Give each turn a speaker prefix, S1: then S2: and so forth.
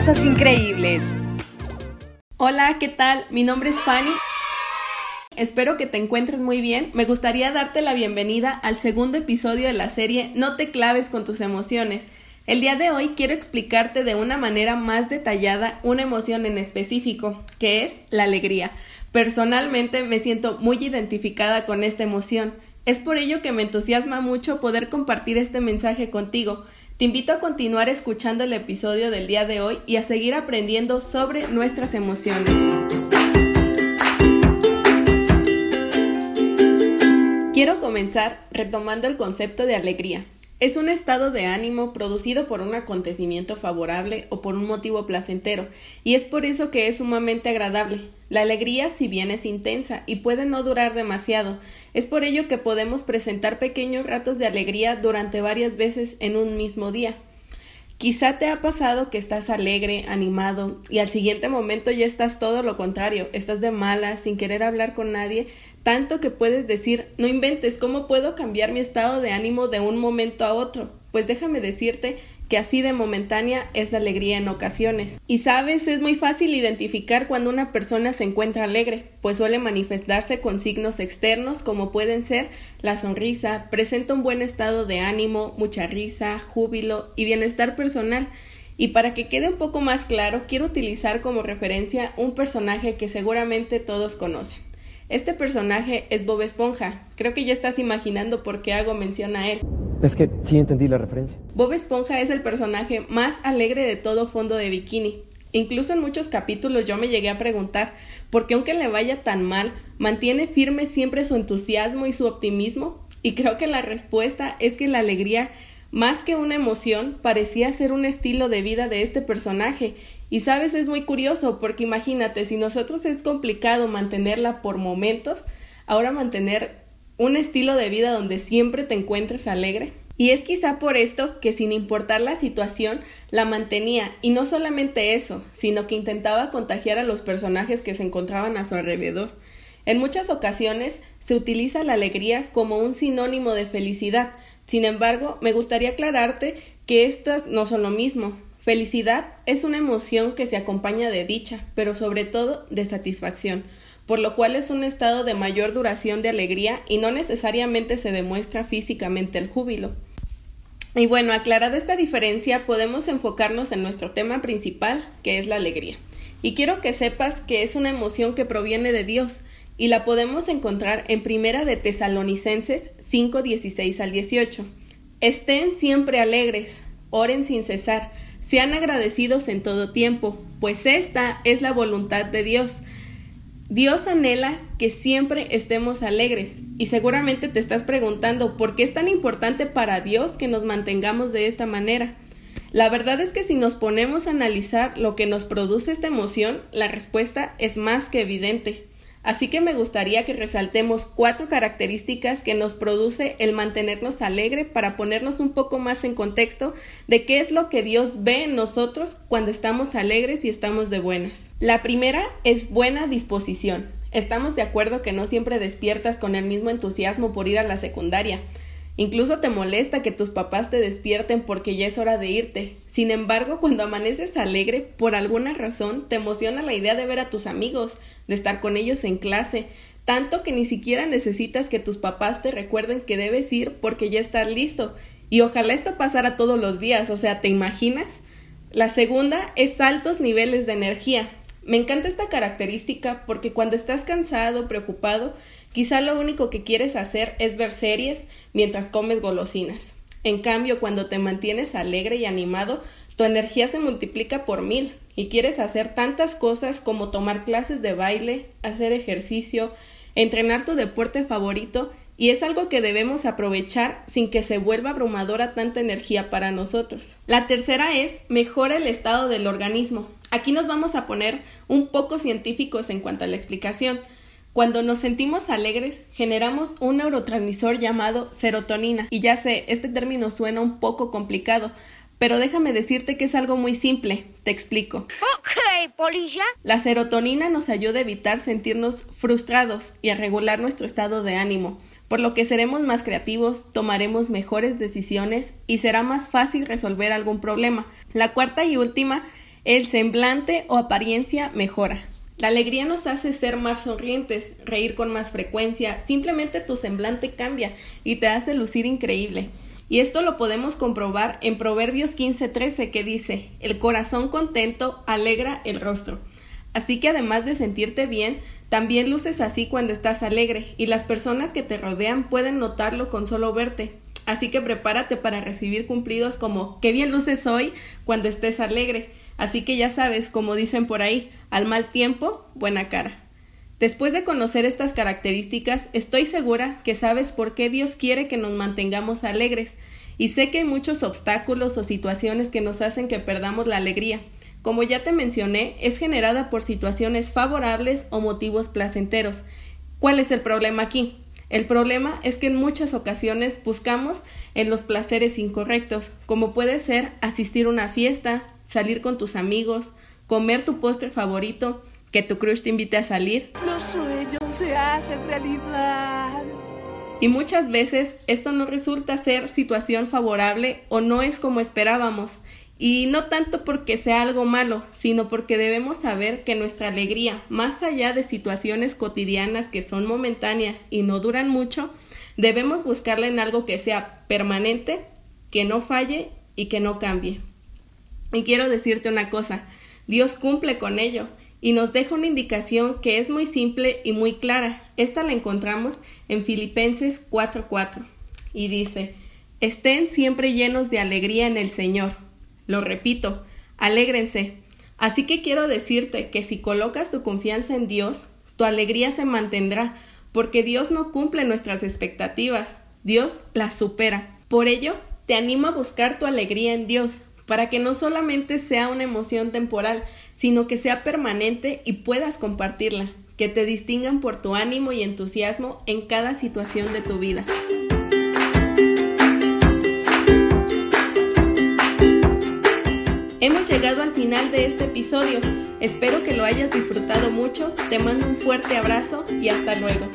S1: cosas increíbles.
S2: Hola, ¿qué tal? Mi nombre es Fanny. Espero que te encuentres muy bien. Me gustaría darte la bienvenida al segundo episodio de la serie No te claves con tus emociones. El día de hoy quiero explicarte de una manera más detallada una emoción en específico, que es la alegría. Personalmente me siento muy identificada con esta emoción. Es por ello que me entusiasma mucho poder compartir este mensaje contigo. Te invito a continuar escuchando el episodio del día de hoy y a seguir aprendiendo sobre nuestras emociones. Quiero comenzar retomando el concepto de alegría. Es un estado de ánimo producido por un acontecimiento favorable o por un motivo placentero, y es por eso que es sumamente agradable. La alegría, si bien es intensa y puede no durar demasiado, es por ello que podemos presentar pequeños ratos de alegría durante varias veces en un mismo día. Quizá te ha pasado que estás alegre, animado, y al siguiente momento ya estás todo lo contrario, estás de mala, sin querer hablar con nadie, tanto que puedes decir, no inventes, ¿cómo puedo cambiar mi estado de ánimo de un momento a otro? Pues déjame decirte que así de momentánea es la alegría en ocasiones. Y sabes, es muy fácil identificar cuando una persona se encuentra alegre, pues suele manifestarse con signos externos como pueden ser la sonrisa, presenta un buen estado de ánimo, mucha risa, júbilo y bienestar personal. Y para que quede un poco más claro, quiero utilizar como referencia un personaje que seguramente todos conocen. Este personaje es Bob Esponja. Creo que ya estás imaginando por qué hago mención a él.
S3: Es que sí entendí la referencia.
S2: Bob Esponja es el personaje más alegre de todo fondo de bikini. Incluso en muchos capítulos yo me llegué a preguntar por qué aunque le vaya tan mal, mantiene firme siempre su entusiasmo y su optimismo. Y creo que la respuesta es que la alegría, más que una emoción, parecía ser un estilo de vida de este personaje y sabes, es muy curioso porque imagínate, si nosotros es complicado mantenerla por momentos, ahora mantener un estilo de vida donde siempre te encuentres alegre. Y es quizá por esto que sin importar la situación la mantenía y no solamente eso, sino que intentaba contagiar a los personajes que se encontraban a su alrededor. En muchas ocasiones se utiliza la alegría como un sinónimo de felicidad. Sin embargo, me gustaría aclararte que estas no son lo mismo. Felicidad es una emoción que se acompaña de dicha, pero sobre todo de satisfacción, por lo cual es un estado de mayor duración de alegría y no necesariamente se demuestra físicamente el júbilo. Y bueno, aclarada esta diferencia, podemos enfocarnos en nuestro tema principal, que es la alegría. Y quiero que sepas que es una emoción que proviene de Dios y la podemos encontrar en Primera de Tesalonicenses 5, 16 al 18. Estén siempre alegres, oren sin cesar, sean agradecidos en todo tiempo, pues esta es la voluntad de Dios. Dios anhela que siempre estemos alegres y seguramente te estás preguntando por qué es tan importante para Dios que nos mantengamos de esta manera. La verdad es que si nos ponemos a analizar lo que nos produce esta emoción, la respuesta es más que evidente. Así que me gustaría que resaltemos cuatro características que nos produce el mantenernos alegre para ponernos un poco más en contexto de qué es lo que Dios ve en nosotros cuando estamos alegres y estamos de buenas. La primera es buena disposición. Estamos de acuerdo que no siempre despiertas con el mismo entusiasmo por ir a la secundaria. Incluso te molesta que tus papás te despierten porque ya es hora de irte. Sin embargo, cuando amaneces alegre, por alguna razón, te emociona la idea de ver a tus amigos, de estar con ellos en clase, tanto que ni siquiera necesitas que tus papás te recuerden que debes ir porque ya estás listo. Y ojalá esto pasara todos los días, o sea, ¿te imaginas? La segunda es altos niveles de energía. Me encanta esta característica porque cuando estás cansado, preocupado, quizá lo único que quieres hacer es ver series mientras comes golosinas. En cambio, cuando te mantienes alegre y animado, tu energía se multiplica por mil y quieres hacer tantas cosas como tomar clases de baile, hacer ejercicio, entrenar tu deporte favorito y es algo que debemos aprovechar sin que se vuelva abrumadora tanta energía para nosotros. La tercera es mejora el estado del organismo. Aquí nos vamos a poner un poco científicos en cuanto a la explicación. Cuando nos sentimos alegres, generamos un neurotransmisor llamado serotonina. Y ya sé, este término suena un poco complicado, pero déjame decirte que es algo muy simple. Te explico.
S1: Ok, polilla.
S2: La serotonina nos ayuda a evitar sentirnos frustrados y a regular nuestro estado de ánimo, por lo que seremos más creativos, tomaremos mejores decisiones y será más fácil resolver algún problema. La cuarta y última El semblante o apariencia mejora. La alegría nos hace ser más sonrientes, reír con más frecuencia, simplemente tu semblante cambia y te hace lucir increíble. Y esto lo podemos comprobar en Proverbios 15:13 que dice, el corazón contento alegra el rostro. Así que además de sentirte bien, también luces así cuando estás alegre y las personas que te rodean pueden notarlo con solo verte. Así que prepárate para recibir cumplidos como qué bien luces hoy cuando estés alegre. Así que ya sabes, como dicen por ahí, al mal tiempo, buena cara. Después de conocer estas características, estoy segura que sabes por qué Dios quiere que nos mantengamos alegres, y sé que hay muchos obstáculos o situaciones que nos hacen que perdamos la alegría. Como ya te mencioné, es generada por situaciones favorables o motivos placenteros. ¿Cuál es el problema aquí? El problema es que en muchas ocasiones buscamos en los placeres incorrectos, como puede ser asistir a una fiesta, salir con tus amigos, comer tu postre favorito, que tu crush te invite a salir.
S1: Los sueños se hacen realidad.
S2: Y muchas veces esto no resulta ser situación favorable o no es como esperábamos. Y no tanto porque sea algo malo, sino porque debemos saber que nuestra alegría, más allá de situaciones cotidianas que son momentáneas y no duran mucho, debemos buscarla en algo que sea permanente, que no falle y que no cambie. Y quiero decirte una cosa, Dios cumple con ello y nos deja una indicación que es muy simple y muy clara. Esta la encontramos en Filipenses 4:4 y dice, estén siempre llenos de alegría en el Señor. Lo repito, alégrense. Así que quiero decirte que si colocas tu confianza en Dios, tu alegría se mantendrá, porque Dios no cumple nuestras expectativas, Dios las supera. Por ello, te animo a buscar tu alegría en Dios, para que no solamente sea una emoción temporal, sino que sea permanente y puedas compartirla, que te distingan por tu ánimo y entusiasmo en cada situación de tu vida. Hemos llegado al final de este episodio. Espero que lo hayas disfrutado mucho. Te mando un fuerte abrazo y hasta luego.